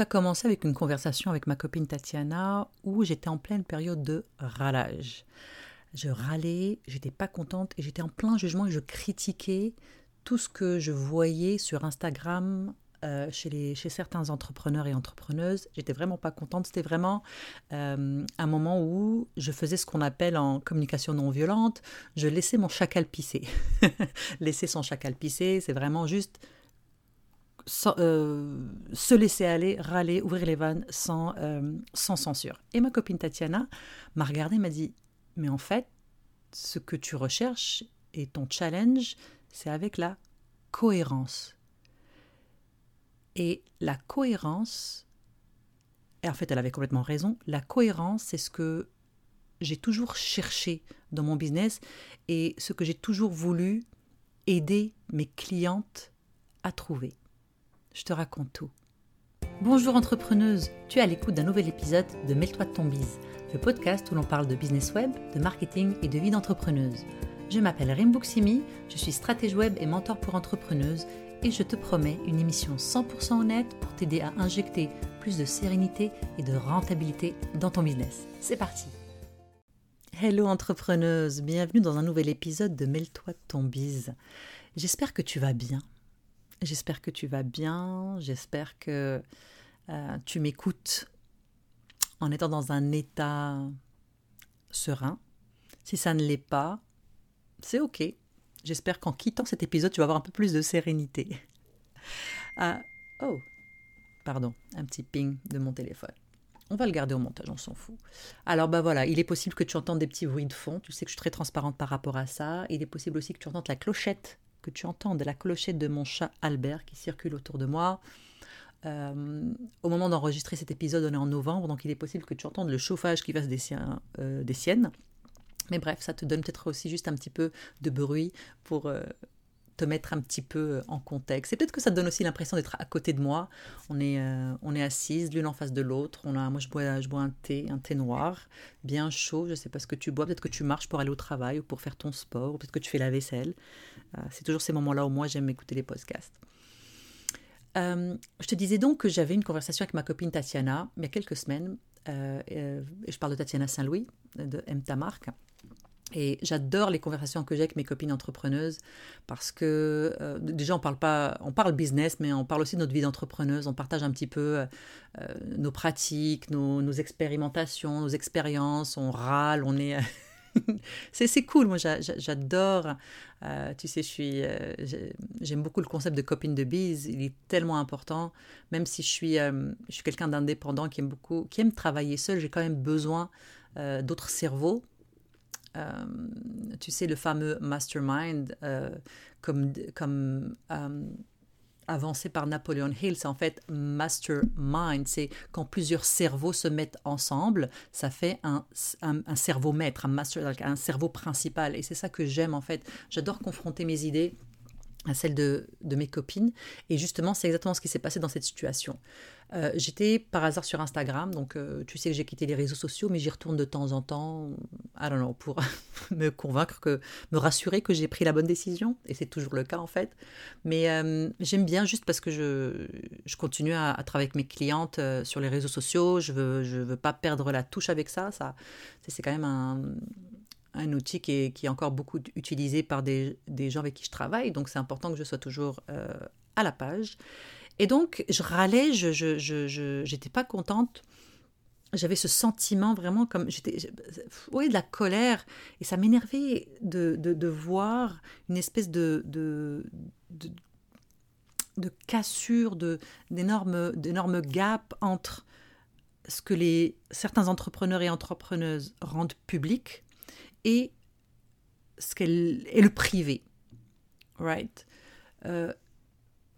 Tout a commencé avec une conversation avec ma copine Tatiana où j'étais en pleine période de râlage. Je râlais, j'étais pas contente et j'étais en plein jugement et je critiquais tout ce que je voyais sur Instagram euh, chez, les, chez certains entrepreneurs et entrepreneuses. J'étais vraiment pas contente. C'était vraiment euh, un moment où je faisais ce qu'on appelle en communication non violente, je laissais mon chacal pisser. laisser son chacal pisser, c'est vraiment juste euh, se laisser aller, râler, ouvrir les vannes sans, sans censure. Et ma copine Tatiana m'a regardé m'a dit, mais en fait, ce que tu recherches et ton challenge, c'est avec la cohérence. Et la cohérence, et en fait elle avait complètement raison, la cohérence c'est ce que j'ai toujours cherché dans mon business et ce que j'ai toujours voulu aider mes clientes à trouver. Je te raconte tout. Bonjour entrepreneuse, tu es à l'écoute d'un nouvel épisode de Mêle-toi de ton bise, le podcast où l'on parle de business web, de marketing et de vie d'entrepreneuse. Je m'appelle Rimbuksimi, je suis stratège web et mentor pour entrepreneuses et je te promets une émission 100% honnête pour t'aider à injecter plus de sérénité et de rentabilité dans ton business. C'est parti Hello entrepreneuse, bienvenue dans un nouvel épisode de Mêle-toi de ton bise. J'espère que tu vas bien. J'espère que tu vas bien, j'espère que euh, tu m'écoutes en étant dans un état serein. Si ça ne l'est pas, c'est ok. J'espère qu'en quittant cet épisode, tu vas avoir un peu plus de sérénité. Ah, oh, pardon, un petit ping de mon téléphone. On va le garder au montage, on s'en fout. Alors bah voilà, il est possible que tu entendes des petits bruits de fond. Tu sais que je suis très transparente par rapport à ça. Il est possible aussi que tu entendes la clochette, que tu entendes la clochette de mon chat Albert qui circule autour de moi. Euh, au moment d'enregistrer cet épisode, on est en novembre, donc il est possible que tu entendes le chauffage qui fasse des, euh, siennes. Mais bref, ça te donne peut-être aussi juste un petit peu de bruit pour euh, te mettre un petit peu euh, en contexte. Et peut-être que ça te donne aussi l'impression d'être à côté de moi. On est, euh, on est assises l'une en face de l'autre. On a, moi, je bois, je bois un thé, un thé noir, bien chaud. Je sais pas ce que tu bois. Peut-être que tu marches pour aller au travail ou pour faire ton sport. Peut-être que tu fais la vaisselle. c'est toujours ces moments-là où moi, j'aime écouter les podcasts. je te disais donc que j'avais une conversation avec ma copine Tatiana il y a quelques semaines. et je parle de Tatiana Saint-Louis, de M. Tamark. Et j'adore les conversations que j'ai avec mes copines entrepreneuses parce que euh, déjà on parle pas, on parle business, mais on parle aussi de notre vie d'entrepreneuse. On partage un petit peu euh, nos pratiques, nos, expérimentations, nos expériences. On râle, on est, c'est cool. Moi j'adore. Euh, tu sais, je suis, j'aime beaucoup le concept de copine de bise. Il est tellement important. Même si je suis, je suis quelqu'un d'indépendant qui aime beaucoup, qui aime travailler seul, j'ai quand même besoin d'autres cerveaux euh, tu sais, le fameux mastermind, euh, comme, comme euh, avancé par Napoleon Hill, c'est en fait mastermind, c'est quand plusieurs cerveaux se mettent ensemble, ça fait un, un, cerveau maître, un, master, un cerveau principal. Et c'est ça que j'aime en fait. J'adore confronter mes idées à celles de, de, mes copines. Et justement, c'est exactement ce qui s'est passé dans cette situation. Euh, j'étais par hasard sur Instagram, donc euh, tu sais que j'ai quitté les réseaux sociaux, mais j'y retourne de temps en temps, I don't pour me convaincre, que, me rassurer que j'ai pris la bonne décision, et c'est toujours le cas en fait. Mais euh, j'aime bien juste parce que je, je continue à, travailler avec mes clientes sur les réseaux sociaux, je veux, je veux pas perdre la touche avec ça, ça c'est quand même un, un outil qui est, qui est, encore beaucoup utilisé par des, des, gens avec qui je travaille, donc c'est important que je sois toujours à la page. Et donc, je râlais, je n'étais pas contente. J'avais ce sentiment vraiment comme j'étais, oui, de la colère, et ça m'énervait de, de, de, voir une espèce de, de, de, de cassure, d'énormes, d'énormes gaps entre ce que les, certains entrepreneurs et entrepreneuses rendent public et ce qu'elle est le privé. Right? Euh,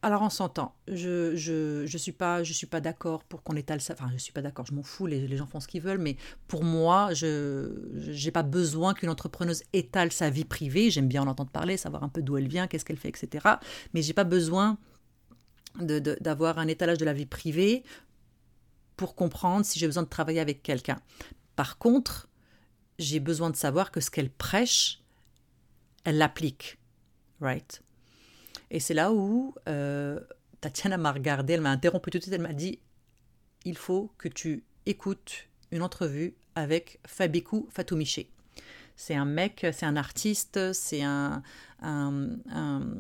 alors on s'entend. Je je, je suis pas je suis pas d'accord pour qu'on étale ça. Enfin je suis pas d'accord. Je m'en fous. Les, les, gens font ce qu'ils veulent. Mais pour moi, je j'ai pas besoin qu'une entrepreneuse étale sa vie privée. J'aime bien en entendre parler, savoir un peu d'où elle vient, qu'est-ce qu'elle fait, etc. Mais j'ai pas besoin d'avoir un étalage de la vie privée pour comprendre si j'ai besoin de travailler avec quelqu'un. Par contre, j'ai besoin de savoir que ce qu'elle prêche, elle l'applique. Right? Et c'est là où euh, Tatiana m'a regardé, elle m'a interrompu tout de suite, elle m'a dit il faut que tu écoutes une entrevue avec Fabikou Fatoumiché. C'est un mec, c'est un artiste, c'est un,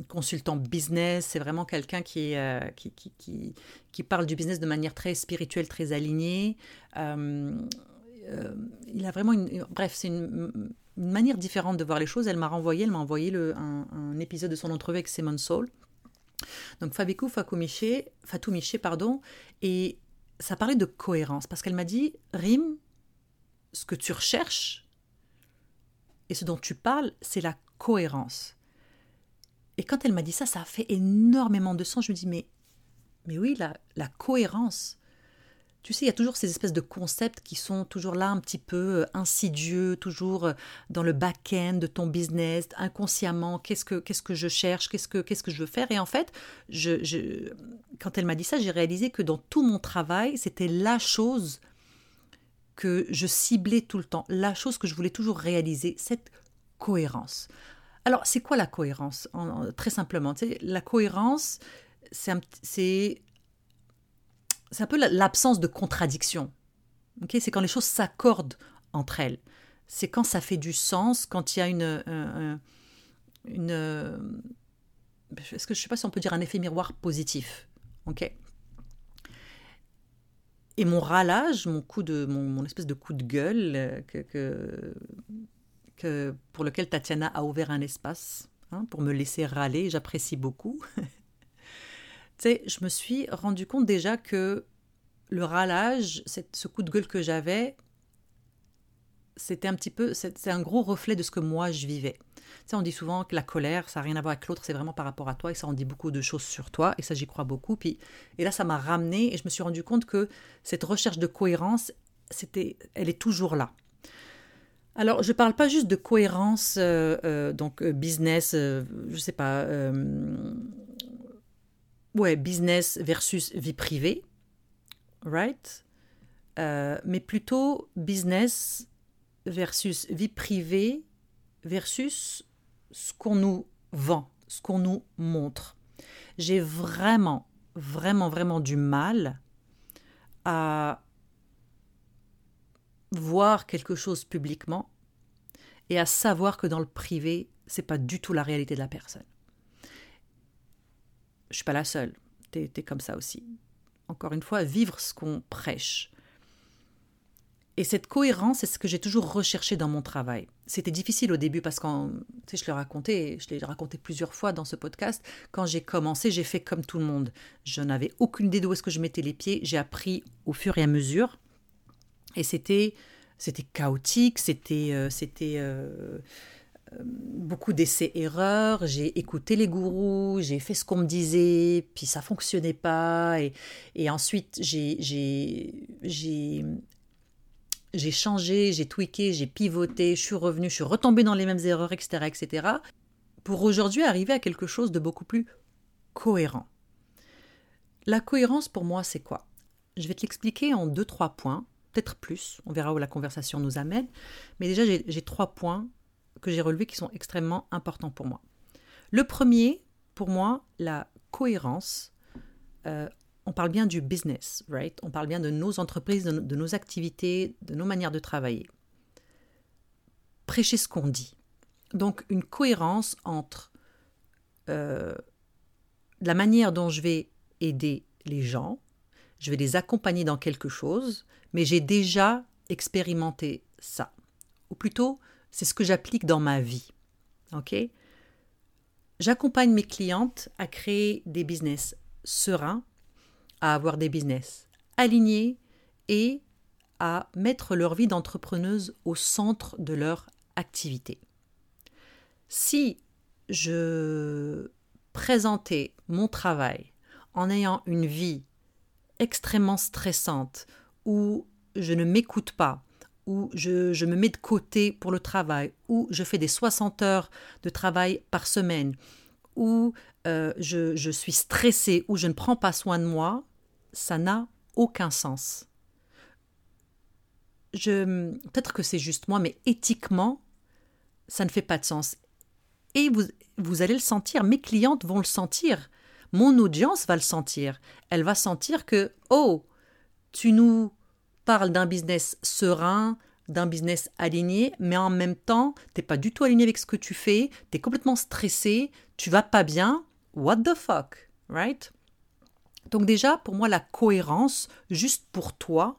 consultant business, c'est vraiment quelqu'un qui, euh, qui, qui, qui, parle du business de manière très spirituelle, très alignée. Euh, euh, il a vraiment une. Bref, c'est une, manière différente de voir les choses. Elle m'a renvoyé, elle m'a envoyé le, un, épisode de son entrevue avec Simon Soul. Donc Fabikou Fatou Miché, pardon, et ça parlait de cohérence parce qu'elle m'a dit Rim, ce que tu recherches et ce dont tu parles, c'est la cohérence. Et quand elle m'a dit ça, ça a fait énormément de sens. Je me dis mais mais oui, la, la cohérence. Tu sais, il y a toujours ces espèces de concepts qui sont toujours là un petit peu euh, insidieux, toujours euh, dans le back-end de ton business, inconsciemment, qu'est-ce que, qu'est-ce que je cherche, qu'est-ce que, qu'est-ce que je veux faire? Et en fait, quand elle m'a dit ça, j'ai réalisé que dans tout mon travail, c'était la chose que je ciblais tout le temps, la chose que je voulais toujours réaliser, cette cohérence. Alors, c'est quoi la cohérence? Très simplement, tu la cohérence, c'est, c'est un peu l'absence de contradiction. c'est quand les choses s'accordent entre elles. C'est quand ça fait du sens, quand il y a une, une, est-ce que je sais pas si on peut dire un effet miroir positif. Ok? Et mon râlage, mon coup de, mon, espèce de coup de gueule, euh, que, que, pour lequel Tatiana a ouvert un espace hein, pour me laisser râler, j'apprécie beaucoup. je me suis rendu compte déjà que le râlage, ce coup de gueule que j'avais, c'était un petit peu, c'est un gros reflet de ce que moi je vivais. Tu on dit souvent que la colère, ça n'a rien à voir avec l'autre, c'est vraiment par rapport à toi et ça en dit beaucoup de choses sur toi et ça j'y crois beaucoup. Puis, et là, ça m'a ramené et je me suis rendu compte que cette recherche de cohérence, c'était, elle est toujours là. Alors, je ne parle pas juste de cohérence, euh, euh, donc euh, business, je ne sais pas, ouais, business versus vie privée, right? Mais plutôt business versus vie privée versus ce qu'on nous vend, ce qu'on nous montre. J'ai vraiment, vraiment, vraiment du mal à voir quelque chose publiquement et à savoir que dans le privé, c'est pas du tout la réalité de la personne. Je suis pas la seule. Tu es, comme ça aussi. Encore une fois, vivre ce qu'on prêche. Et cette cohérence, c'est ce que j'ai toujours recherché dans mon travail. C'était difficile au début parce que, tu sais, je l'ai raconté, je l'ai raconté plusieurs fois dans ce podcast. Quand j'ai commencé, j'ai fait comme tout le monde. Je n'avais aucune idée d'où est-ce que je mettais les pieds. J'ai appris au fur et à mesure. Et c'était, c'était chaotique, c'était, euh, c'était euh, beaucoup d'essais-erreurs. J'ai écouté les gourous, j'ai fait ce qu'on me disait, puis ça fonctionnait pas. Et, ensuite, j'ai, j'ai changé, j'ai tweaké, j'ai pivoté, je suis revenu, je suis retombé dans les mêmes erreurs, etc., etc. Pour aujourd'hui arriver à quelque chose de beaucoup plus cohérent. La cohérence pour moi, c'est quoi? Je vais te l'expliquer en deux, trois points, peut-être plus, on verra où la conversation nous amène. Mais déjà, j'ai trois points que j'ai relevés qui sont extrêmement importants pour moi. Le premier, pour moi, la cohérence. Euh, on parle bien du business, right? On parle bien de nos entreprises, de, nos activités, de nos manières de travailler. Prêcher ce qu'on dit. Donc une cohérence entre euh, la manière dont je vais aider les gens, je vais les accompagner dans quelque chose, mais j'ai déjà expérimenté ça. Ou plutôt, c'est ce que j'applique dans ma vie. J'accompagne mes clientes à créer des business sereins, à avoir des business alignés et à mettre leur vie d'entrepreneuse au centre de leur activité. Si je présentais mon travail en ayant une vie extrêmement stressante où je ne m'écoute pas, où je, me mets de côté pour le travail, où je fais des 60 heures de travail par semaine, où euh, je, je suis stressée, où je ne prends pas soin de moi, ça n'a aucun sens. Je, peut-être que c'est juste moi, mais éthiquement, ça ne fait pas de sens. Et vous, vous allez le sentir, mes clientes vont le sentir, mon audience va le sentir. Elle va sentir que, oh, tu nous parles d'un business serein, d'un business aligné, mais en même temps, t'es pas du tout aligné avec ce que tu fais, tu es complètement stressé, tu vas pas bien. What the fuck, right? Donc déjà, pour moi, la cohérence, juste pour toi,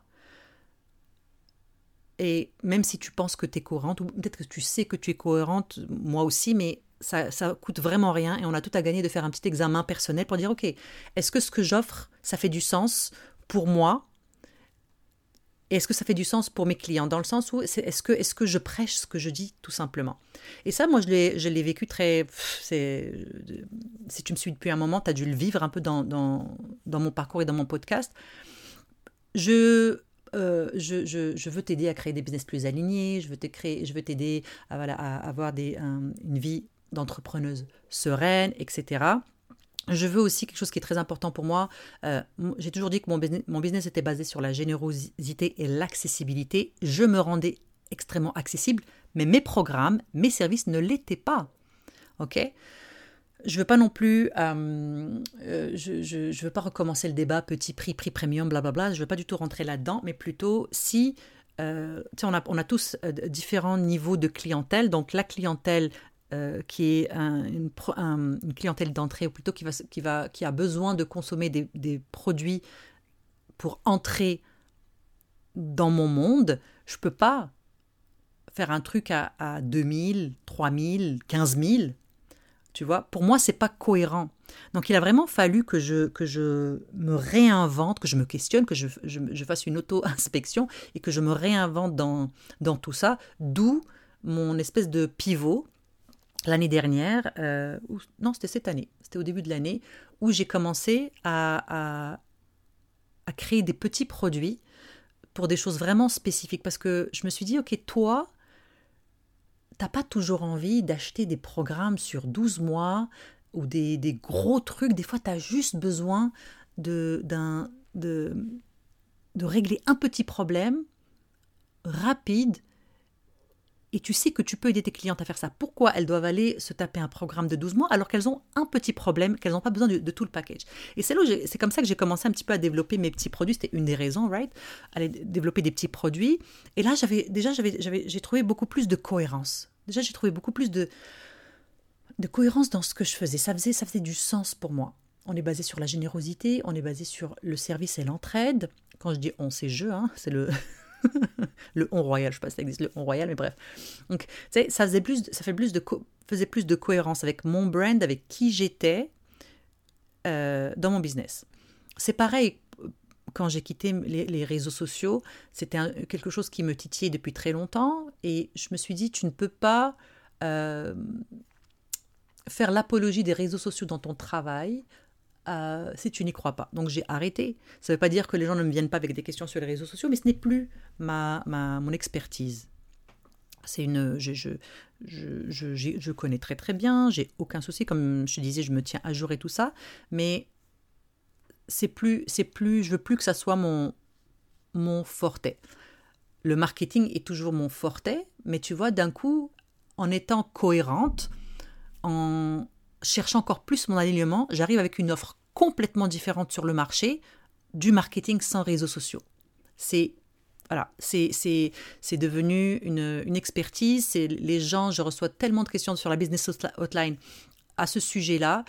et même si tu penses que tu es cohérente, ou peut-être que tu sais que tu es cohérente, moi aussi, mais ça, ça coûte vraiment rien et on a tout à gagner de faire un petit examen personnel pour dire, OK, est-ce que ce que j'offre, ça fait du sens pour moi? Est-ce que ça fait du sens pour mes clients? Dans le sens où est-ce que, je prêche ce que je dis tout simplement? Et ça, moi, je l'ai vécu très... si tu me suis depuis un moment, tu as dû le vivre un peu dans, dans, mon parcours et dans mon podcast. Je... Euh, je, veux t'aider à créer des business plus alignés, je veux t'aider à, avoir une vie d'entrepreneuse sereine, etc. Je veux aussi quelque chose qui est très important pour moi. Euh, j'ai toujours dit que mon business, était basé sur la générosité et l'accessibilité. Je me rendais extrêmement accessible, mais mes programmes, mes services ne l'étaient pas. Ok? Je veux pas non plus, euh, euh, je, veux pas recommencer le débat petit prix, prix premium, blablabla. Je veux pas du tout rentrer là-dedans, mais plutôt si on, a, tous différents niveaux de clientèle. Donc la clientèle euh, qui est une, clientèle d'entrée, ou plutôt qui, va, qui, va, qui a besoin de consommer des, produits pour entrer dans mon monde, je ne peux pas faire un truc à, à 2000, 3000, 15000. Tu vois, pour moi, c'est pas cohérent. Donc, il a vraiment fallu que je, que je me réinvente, que je me questionne, que je, je fasse une auto-inspection et que je me réinvente dans, dans tout ça. D'où mon espèce de pivot l'année dernière, euh, non, c'était cette année, c'était au début de l'année, où j'ai commencé à, créer des petits produits pour des choses vraiment spécifiques. Parce que je me suis dit, ok, toi, t'as pas toujours envie d'acheter des programmes sur 12 mois ou des, gros trucs. Des fois, tu as juste besoin de régler un petit problème rapide et tu sais que tu peux aider tes clientes à faire ça. Pourquoi elles doivent aller se taper un programme de 12 mois alors qu'elles ont un petit problème, qu'elles n'ont pas besoin de, tout le package? Et c'est, là c'est comme ça que j'ai commencé un petit peu à développer mes petits produits. C'était une des raisons, right? Aller développer des petits produits. Et là, j'avais déjà, j'avais, j'avais, j'ai trouvé beaucoup plus de cohérence. Déjà, j'ai trouvé beaucoup plus de, de cohérence dans ce que je faisais. Ça faisait, ça faisait du sens pour moi. On est basé sur la générosité, on est basé sur le service et l'entraide. Quand je dis on, c'est je, hein, c'est le, le on royal, je sais pas si ça existe, le on royal, mais bref. Donc, tu sais, ça faisait plus, ça fait plus de faisait plus de cohérence avec mon brand, avec qui j'étais euh, dans mon business. C'est pareil quand j'ai quitté les, réseaux sociaux, c'était quelque chose qui me titillait depuis très longtemps et je me suis dit, tu ne peux pas euh, faire l'apologie des réseaux sociaux dans ton travail euh, si tu n'y crois pas. Donc j'ai arrêté. Ça ne veut pas dire que les gens ne me viennent pas avec des questions sur les réseaux sociaux, mais ce n'est plus ma, ma, mon expertise. C'est une, je, je, je, je, connais très très bien, j'ai aucun souci, comme je disais, je me tiens à jour et tout ça, mais c'est plus, c'est plus, je veux plus que ça soit mon, mon forté. Le marketing est toujours mon forté, mais tu vois, d'un coup, en étant cohérente, en, cherchant encore plus mon alignement, j'arrive avec une offre complètement différente sur le marché du marketing sans réseaux sociaux. C'est voilà, c'est, devenu une, une expertise. Les gens, je reçois tellement de questions sur la business hotline à ce sujet-là.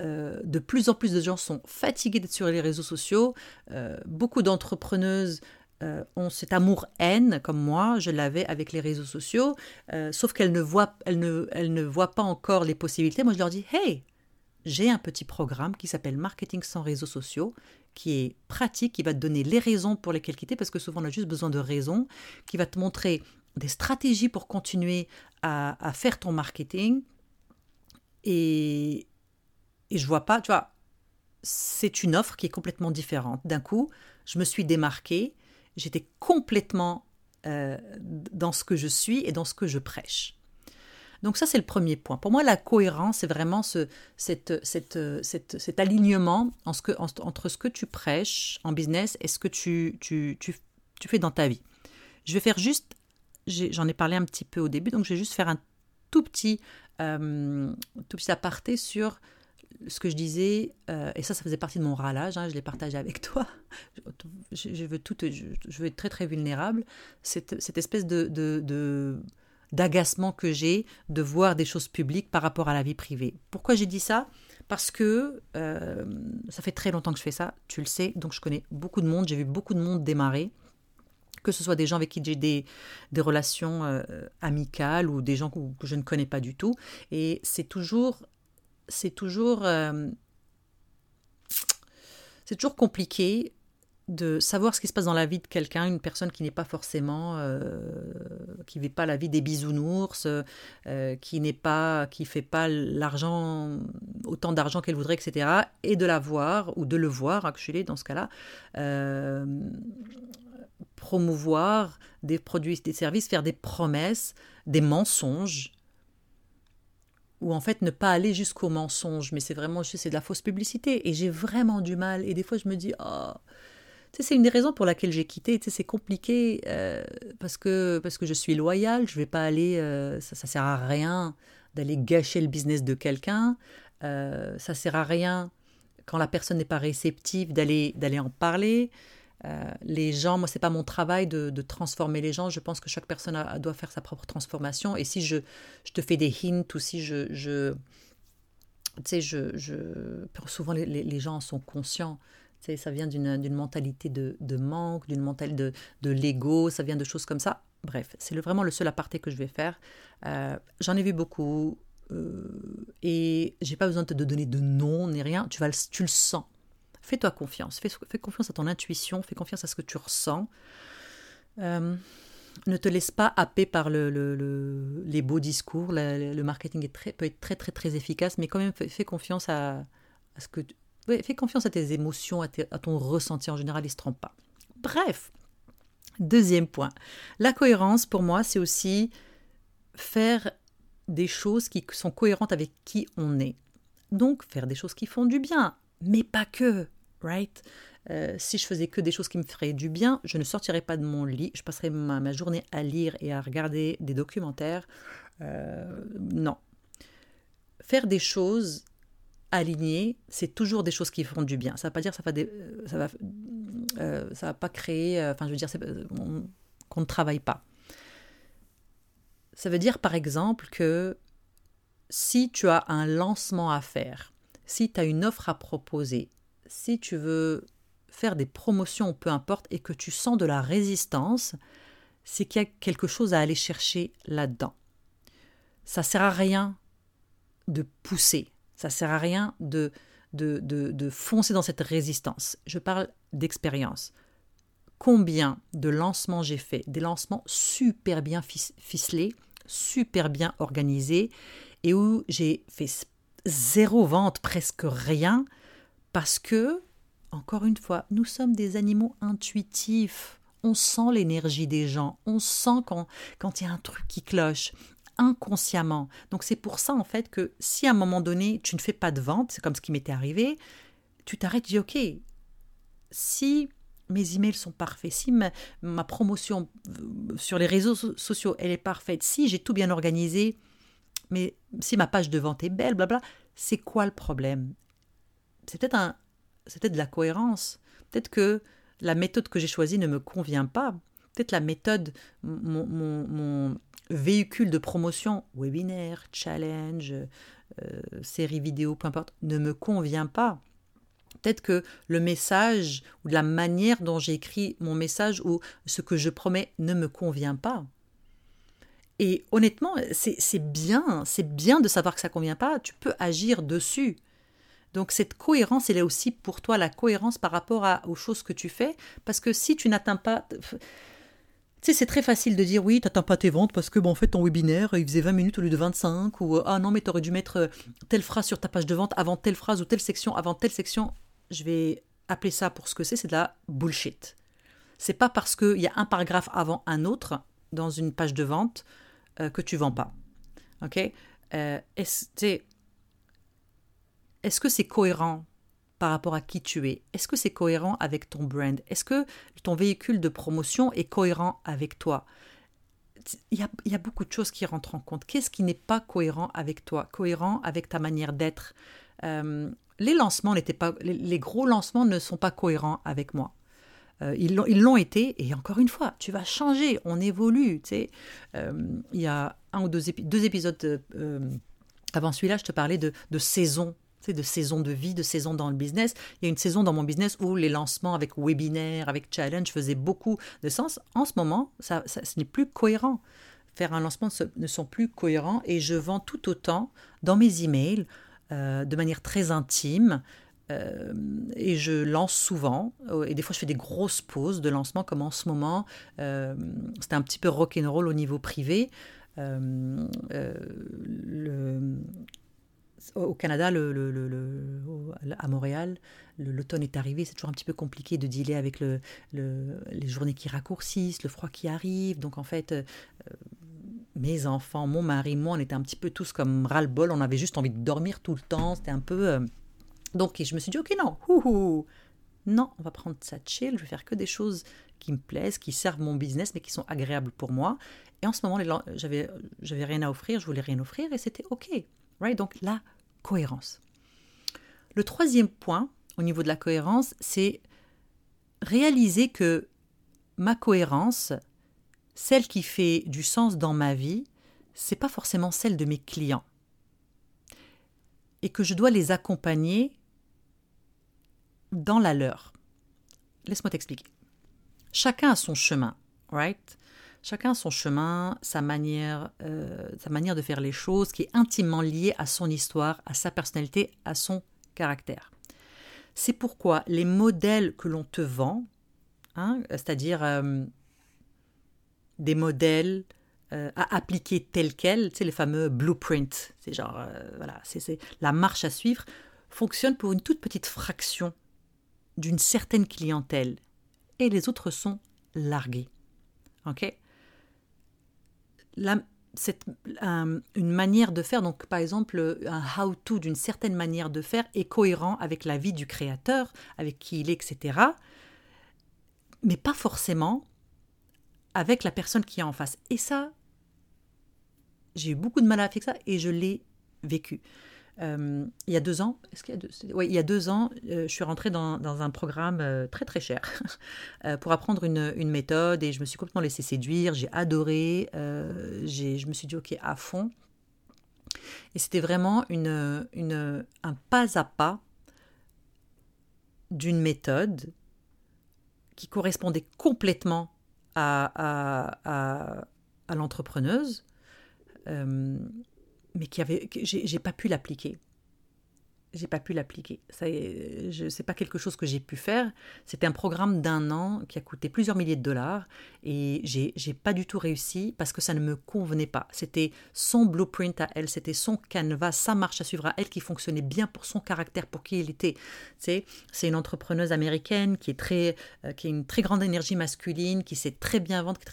Euh, de plus en plus de gens sont fatigués d'être sur les réseaux sociaux. Euh, beaucoup d'entrepreneuses euh, ont cet amour-haine, comme moi, je l'avais avec les réseaux sociaux, euh, sauf qu'elles ne, voient, ne, ne pas encore les possibilités. Moi, je leur dis, hey, j'ai un petit programme qui s'appelle Marketing sans réseaux sociaux, qui est pratique, qui va te donner les raisons pour lesquelles quitter, parce que souvent on a juste besoin de raisons, qui va te montrer des stratégies pour continuer à, à faire ton marketing. Et, et je vois pas, tu vois, c'est une offre qui est complètement différente. D'un coup, je me suis démarquée J'étais complètement euh, dans ce que je suis et dans ce que je prêche. Donc ça, c'est le premier point. Pour moi, la cohérence, c'est vraiment ce, cette, cette, cet alignement entre ce que tu prêches en business et ce que tu, tu, tu, tu fais dans ta vie. Je vais faire juste, j'en ai, parlé un petit peu au début, donc je vais juste faire un tout petit, euh, tout petit aparté sur ce que je disais, euh, et ça, ça faisait partie de mon râlage, hein, je l'ai partagé avec toi. je, veux tout, je, veux être très très vulnérable, cette, espèce de, d'agacement que j'ai de voir des choses publiques par rapport à la vie privée. Pourquoi j'ai dit ça? Parce que euh, ça fait très longtemps que je fais ça, tu le sais, donc je connais beaucoup de monde, j'ai vu beaucoup de monde démarrer, que ce soit des gens avec qui j'ai des, des relations euh, amicales ou des gens que, je ne connais pas du tout. Et c'est toujours, c'est toujours, euh, toujours compliqué de savoir ce qui se passe dans la vie de quelqu'un, une personne qui n'est pas forcément, euh, qui vit pas la vie des bisounours, euh, qui n'est pas, qui fait pas l'argent, autant d'argent qu'elle voudrait, etc. Et de la voir ou de le voir, actually, dans ce cas-là, promouvoir des produits, des services, faire des promesses, des mensonges, ou en fait ne pas aller jusqu'au mensonge, mais c'est vraiment c'est de la fausse publicité et j'ai vraiment du mal et des fois je me dis oh c'est une des raisons pour laquelle j'ai quitté. c'est compliqué euh, parce que parce que je suis loyale. Je vais pas aller. Euh, ça, ça sert à rien d'aller gâcher le business de quelqu'un. Euh, ça sert à rien quand la personne n'est pas réceptive d'aller d'aller en parler. Euh, les gens, moi, c'est pas mon travail de, transformer les gens. Je pense que chaque personne doit faire sa propre transformation. Et si je, te fais des hints ou si je, tu sais, je, souvent les, gens sont conscients ça vient d'une mentalité de, manque, d'une mentalité de, de l'ego, ça vient de choses comme ça. Bref, c'est vraiment le seul aparté que je vais faire. Euh, j'en ai vu beaucoup euh, et j'ai pas besoin de te donner de nom ni rien. Tu, vas, tu le sens. Fais-toi confiance. Fais, confiance à ton intuition. Fais confiance à ce que tu ressens. Euh, ne te laisse pas happer par le, le, les beaux discours. Le, marketing est très, peut être très, très, très efficace, mais quand même, fais, confiance à, ce que fais confiance à tes émotions, à, ton ressenti en général, il se trompe pas. Bref, deuxième point. La cohérence, pour moi, c'est aussi faire des choses qui sont cohérentes avec qui on est. Donc, faire des choses qui font du bien, mais pas que, right euh, si je faisais que des choses qui me feraient du bien, je ne sortirais pas de mon lit, je passerais ma, journée à lire et à regarder des documentaires. Euh, non. Faire des choses aligné, c'est toujours des choses qui font du bien. Ça ne veut pas dire va, euh, ça va, va pas créer, enfin je veux dire, qu'on ne travaille pas. Ça veut dire par exemple que si tu as un lancement à faire, si tu as une offre à proposer, si tu veux faire des promotions, peu importe, et que tu sens de la résistance, c'est qu'il y a quelque chose à aller chercher là-dedans. Ça sert à rien de pousser. Ça sert à rien de, de, de, foncer dans cette résistance. Je parle d'expérience. Combien de lancements j'ai fait? Des lancements super bien ficelés, super bien organisés, et où j'ai fait zéro vente, presque rien, parce que, encore une fois, nous sommes des animaux intuitifs. On sent l'énergie des gens, on sent quand, il y a un truc qui cloche inconsciemment. Donc c'est pour ça en fait que si à un moment donné tu ne fais pas de vente, c'est comme ce qui m'était arrivé, tu t'arrêtes, tu dis ok, si mes emails sont parfaits, si ma, promotion euh, sur les réseaux sociaux elle est parfaite, si j'ai tout bien organisé, mais si ma page de vente est belle, blabla, c'est quoi le problème? C'est peut-être un, c'est peut-être de la cohérence. Peut-être que la méthode que j'ai choisie ne me convient pas. Peut-être la méthode, mon, mon véhicule de promotion, webinaire, challenge, euh, série vidéo, peu importe, ne me convient pas. Peut-être que le message ou la manière dont j'ai écrit mon message ou ce que je promets ne me convient pas. Et honnêtement, c'est bien, c'est bien de savoir que ça convient pas, tu peux agir dessus. Donc cette cohérence, elle est aussi pour toi la cohérence par rapport aux choses que tu fais, parce que si tu n'atteins pas... Tu sais, c'est très facile de dire oui, t'atteins pas tes ventes parce que, bon, en fait, ton webinaire, il faisait 20 minutes au lieu de 25, ou ah non, mais t'aurais dû mettre euh, telle phrase sur ta page de vente avant telle phrase ou telle section avant telle section. Je vais appeler ça pour ce que c'est, c'est de la bullshit. C'est pas parce qu'il y a un paragraphe avant un autre dans une page de vente euh, que tu vends pas. Ok? Euh, Est-ce que c'est cohérent par rapport à qui tu es? Est-ce que c'est cohérent avec ton brand? Est-ce que ton véhicule de promotion est cohérent avec toi? Il y, a, beaucoup de choses qui rentrent en compte. Qu'est-ce qui n'est pas cohérent avec toi? Cohérent avec ta manière d'être? Euh, Les lancements n'étaient pas, les, gros lancements ne sont pas cohérents avec moi. Euh, ils l'ont été, et encore une fois, tu vas changer, on évolue. Tu sais. Euh, il y a un ou deux, deux épisodes avant celui-là, je te parlais de, de saison de saison de vie, de saison dans le business. Il y a une saison dans mon business où les lancements avec webinaire, avec challenge faisaient beaucoup de sens. En ce moment, ça, ce n'est plus cohérent. Faire un lancement ne sont plus cohérents et je vends tout autant dans mes emails euh, de manière très intime. Euh, et je lance souvent, euh, et des fois je fais des grosses pauses de lancement, comme en ce moment, c'était un petit peu rock'n'roll au niveau privé. Au Canada, à Montréal, l'automne est arrivé, c'est toujours un petit peu compliqué de dealer avec le, les journées qui raccourcissent, le froid qui arrive. Donc en fait, euh, mes enfants, mon mari, moi, on était un petit peu tous comme ras-le-bol, on avait juste envie de dormir tout le temps, c'était un peu... Euh, donc je me suis dit, ok, non, non, on va prendre ça chill, je vais faire que des choses qui me plaisent, qui servent mon business, mais qui sont agréables pour moi. Et en ce moment, j'avais rien à offrir, je voulais rien offrir, et c'était ok. Donc la cohérence. Le troisième point au niveau de la cohérence, c'est réaliser que ma cohérence, celle qui fait du sens dans ma vie, c'est pas forcément celle de mes clients. Et que je dois les accompagner dans la leur. Laisse-moi t'expliquer. Chacun a son chemin, right? Chacun son chemin, sa manière, euh, sa manière de faire les choses, qui est intimement liée à son histoire, à sa personnalité, à son caractère. C'est pourquoi les modèles que l'on te vend, hein, c'est-à-dire euh, des modèles euh, à appliquer tels quels, sais, les fameux blueprints, c'est genre, voilà, c'est la marche à suivre, fonctionnent pour une toute petite fraction d'une certaine clientèle et les autres sont largués. OK? C'est une manière de faire, donc par exemple un how-to d'une certaine manière de faire est cohérent avec la vie du créateur, avec qui il est, etc. Mais pas forcément avec la personne qui est en face. Et ça, j'ai eu beaucoup de mal avec ça et je l'ai vécu. Euh, il y a deux ans, est-ce qu'il y a deux, il y a deux ans, euh, je suis rentrée dans, un programme euh, très très cher pour apprendre une, méthode et je me suis complètement laissée séduire. J'ai adoré. je me suis dit ok à fond. Et c'était vraiment une, un pas à pas d'une méthode qui correspondait complètement à, à l'entrepreneuse mais qui avait, j'ai pas pu l'appliquer. J'ai pas pu l'appliquer. Ça, c'est pas quelque chose que j'ai pu faire. C'était un programme d'un an qui a coûté plusieurs milliers de dollars et j'ai, pas du tout réussi parce que ça ne me convenait pas. C'était son blueprint à elle, c'était son canevas, sa marche à suivre à elle qui fonctionnait bien pour son caractère, pour qui elle était. C'est, une entrepreneuse américaine qui est très, euh, qui a une très grande énergie masculine, qui sait très bien vendre, qui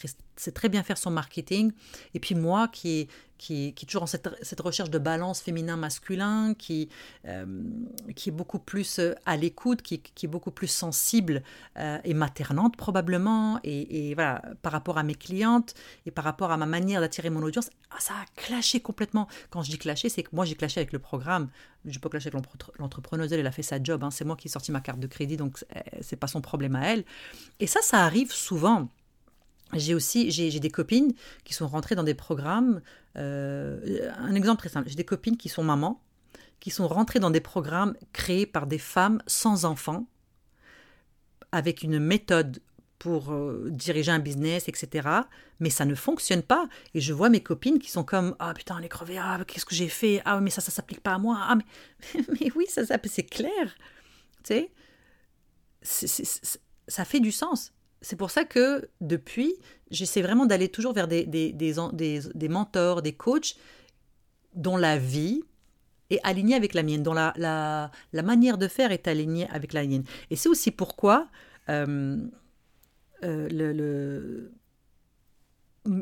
sait très bien faire son marketing. Et puis moi qui qui, est toujours en cette, cette, recherche de balance féminin-masculin, qui, euh, qui est beaucoup plus euh, à l'écoute, qui, qui, est beaucoup plus sensible euh, et maternante probablement, et, voilà, par rapport à mes clientes et par rapport à ma manière d'attirer mon audience, ah, ça a clashé complètement. Quand je dis clasher, c'est que moi j'ai clashé avec le programme. Je pas clashé avec l'entrepreneuse, elle, elle a fait sa job, hein. c'est moi qui ai sorti ma carte de crédit, donc c'est pas son problème à elle. Et ça, ça arrive souvent j'ai aussi j'ai des copines qui sont rentrées dans des programmes. Euh, un exemple très simple, j'ai des copines qui sont mamans, qui sont rentrées dans des programmes créés par des femmes sans enfants, avec une méthode pour euh, diriger un business, etc. Mais ça ne fonctionne pas. Et je vois mes copines qui sont comme Ah putain, elle est crevée, ah qu'est-ce que j'ai fait Ah mais ça, ça s'applique pas à moi. Ah mais, mais oui, ça, c'est clair. Tu sais, ça fait du sens c'est pour ça que depuis, j'essaie vraiment d'aller toujours vers des, mentors, des coachs dont la vie est alignée avec la mienne, dont la, manière de faire est alignée avec la mienne. Et c'est aussi pourquoi euh, euh,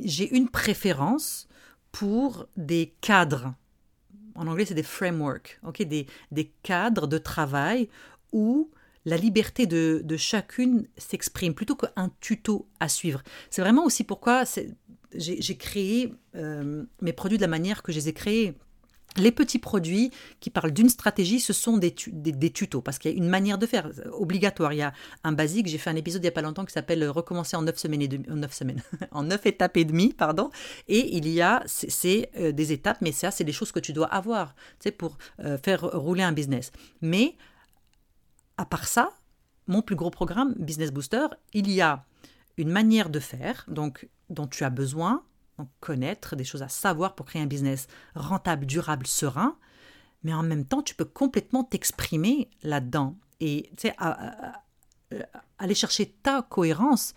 j'ai une préférence pour des cadres. En anglais, c'est des frameworks, des cadres de travail où la liberté de, chacune s'exprime plutôt qu'un tuto à suivre. C'est vraiment aussi pourquoi j'ai créé euh, mes produits de la manière que je les ai créés. Les petits produits qui parlent d'une stratégie, ce sont des, tutos, parce qu'il y a une manière de faire obligatoire. Il y a un basique, j'ai fait un épisode il n'y a pas longtemps qui s'appelle Recommencer en 9 semaines et demi, en 9 semaines, en 9 étapes et demie, pardon. Et il y a, c'est euh, des étapes, mais ça, c'est des choses que tu dois avoir, tu pour euh, faire rouler un business. Mais, à part ça, mon plus gros programme, Business Booster, il y a une manière de faire, donc dont tu as besoin, donc connaître, des choses à savoir pour créer un business rentable, durable, serein, mais en même temps, tu peux complètement t'exprimer là-dedans et aller chercher ta cohérence.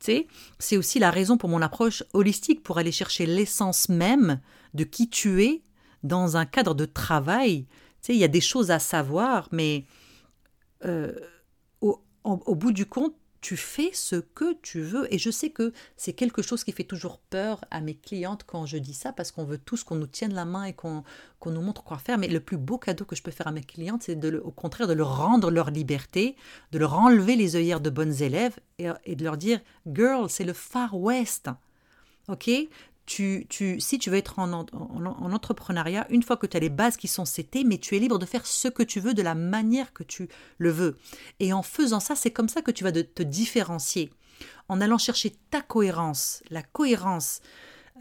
C'est aussi la raison pour mon approche holistique, pour aller chercher l'essence même de qui tu es dans un cadre de travail. Il y a des choses à savoir, mais euh, au bout du compte, tu fais ce que tu veux. Et je sais que c'est quelque chose qui fait toujours peur à mes clientes quand je dis ça, parce qu'on veut tous qu'on nous tienne la main et qu'on nous montre quoi faire. Mais le plus beau cadeau que je peux faire à mes clientes, c'est au contraire de leur rendre leur liberté, de leur enlever les œillères de bonnes élèves et, et de leur dire, girl, c'est le Far West. Ok? Si tu veux être en, entrepreneuriat, une fois que tu as les bases qui sont setées, mais tu es libre de faire ce que tu veux de la manière que tu le veux. Et en faisant ça, c'est comme ça que tu vas te différencier. En allant chercher ta cohérence, la cohérence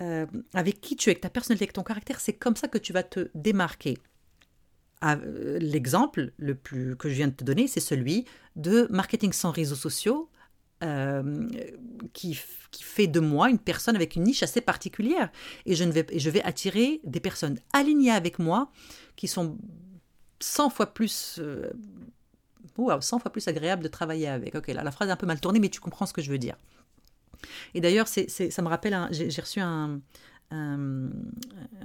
euh, avec qui tu es, avec ta personnalité, avec ton caractère, c'est comme ça que tu vas te démarquer. Ah, euh, l'exemple le plus que je viens de te donner, c'est celui de marketing sans réseaux sociaux euh, qui, fait de moi une personne avec une niche assez particulière. Et je, ne vais, je vais attirer des personnes alignées avec moi qui sont 100 fois plus... Euh, 100 fois plus agréables de travailler avec. Ok, là, la phrase est un peu mal tournée, mais tu comprends ce que je veux dire. Et d'ailleurs, ça me rappelle, j'ai reçu un, un,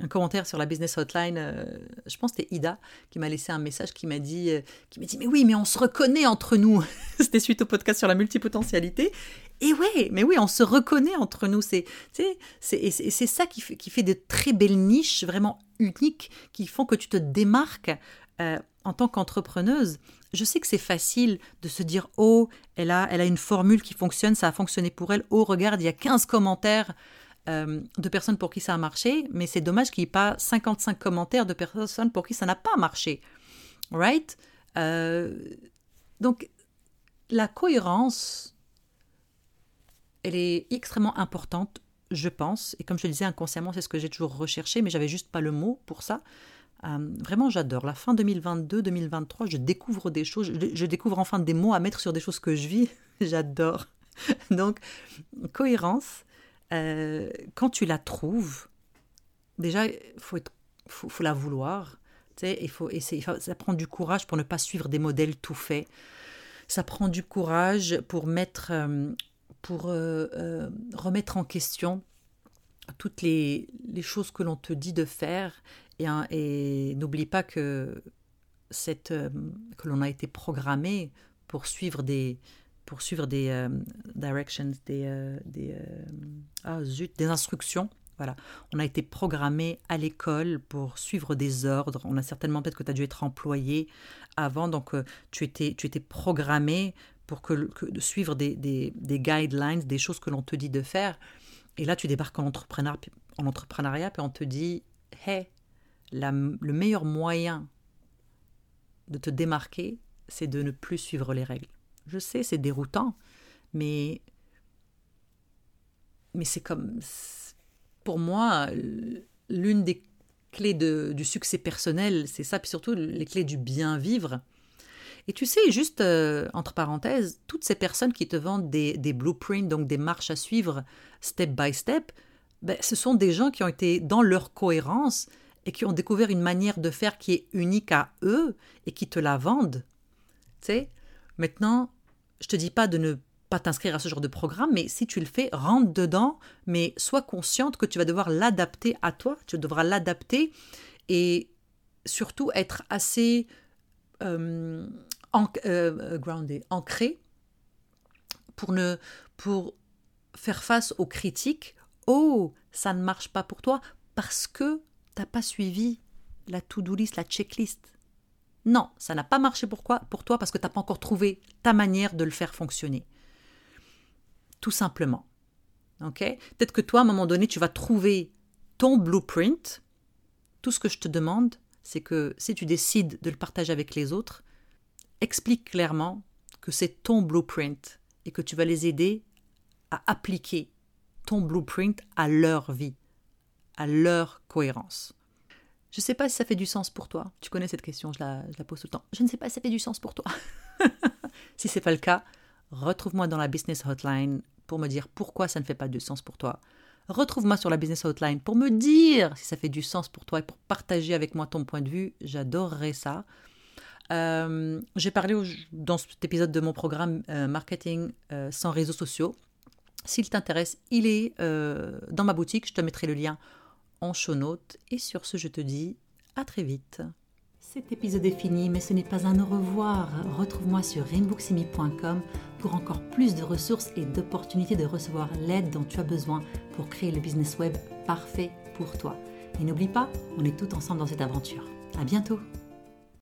commentaire sur la business hotline. Euh, je pense que c'était Ida qui m'a laissé un message qui m'a dit, euh, qui m'a dit mais oui mais on se reconnaît entre nous. c'était suite au podcast sur la multipotentialité. Et ouais, mais oui, on se reconnaît entre nous. C'est c'est c'est ça qui fait, qui fait de très belles niches vraiment uniques qui font que tu te démarques euh, en tant qu'entrepreneuse. Je sais que c'est facile de se dire oh elle a elle a une formule qui fonctionne, ça a fonctionné pour elle. Oh regarde il y a 15 commentaires euh, de personnes pour qui ça a marché, mais c'est dommage qu'il n'y ait pas 55 commentaires de personnes pour qui ça n'a pas marché. Right? Euh, donc, la cohérence, elle est extrêmement importante, je pense. Et comme je le disais inconsciemment, c'est ce que j'ai toujours recherché, mais j'avais juste pas le mot pour ça. Euh, vraiment, j'adore. La fin 2022-2023, je découvre des choses, je, je, découvre enfin des mots à mettre sur des choses que je vis. j'adore. Donc, cohérence, euh, quand tu la trouves, déjà, il faut, faut, la vouloir. Il faut essayer, ça prend du courage pour ne pas suivre des modèles tout faits. Ça prend du courage pour mettre, euh, pour euh, remettre en question toutes les, les choses que l'on te dit de faire. Et, et n'oublie pas que cette, que l'on a été programmé pour suivre des, pour suivre des euh, directions, des, euh, des, euh, ah, des instructions. Voilà. On a été programmé à l'école pour suivre des ordres. On a certainement peut-être que tu as dû être employé avant, donc tu, étais, tu étais programmé pour que, de suivre des, des, guidelines, des choses que l'on te dit de faire. Et là, tu débarques en, entrepreneur, en entrepreneuriat, puis on te dit, hey, le meilleur moyen de te démarquer, c'est de ne plus suivre les règles. Je sais, c'est déroutant, mais mais c'est comme pour moi l'une des clés de, du succès personnel, c'est ça, puis surtout les clés du bien vivre. Et tu sais, juste euh, entre parenthèses, toutes ces personnes qui te vendent des, des, blueprints, donc des marches à suivre step by step, ben, ce sont des gens qui ont été dans leur cohérence et qui ont découvert une manière de faire qui est unique à eux et qui te la vendent. Tu sais, Maintenant, je te dis pas de ne pas t'inscrire à ce genre de programme, mais si tu le fais, rentre dedans, mais sois consciente que tu vas devoir l'adapter à toi, tu devras l'adapter et surtout être assez euh, euh, ancré pour, ne, pour faire face aux critiques. Oh, ça ne marche pas pour toi parce que tu n'as pas suivi la to-do list, la checklist. Non, ça n'a pas marché pourquoi Pour toi parce que tu n'as pas encore trouvé ta manière de le faire fonctionner. Tout simplement. Peut-être que toi, à un moment donné, tu vas trouver ton blueprint Tout ce que je te demande, c'est que si tu décides de le partager avec les autres, explique clairement que c'est ton blueprint et que tu vas les aider à appliquer ton blueprint à leur vie, à leur cohérence. Je ne sais pas si ça fait du sens pour toi. Tu connais cette question, je la, pose tout le temps. Je ne sais pas si ça fait du sens pour toi. si ce n'est pas le cas, retrouve-moi dans la business hotline pour me dire pourquoi ça ne fait pas de sens pour toi. Retrouve-moi sur la business hotline pour me dire si ça fait du sens pour toi et pour partager avec moi ton point de vue. J'adorerais ça. Euh, j'ai parlé dans cet épisode de mon programme euh, Marketing euh, sans réseaux sociaux. S'il t'intéresse, il est dans ma boutique. Je te mettrai le lien en show notes. Et sur ce, je te dis à très vite. Cet épisode est fini, mais ce n'est pas un au revoir. Retrouve-moi sur rainbooksimi.com pour encore plus de ressources et d'opportunités de recevoir l'aide dont tu as besoin pour créer le business web parfait pour toi. Et n'oublie pas, on est tous ensemble dans cette aventure. À bientôt!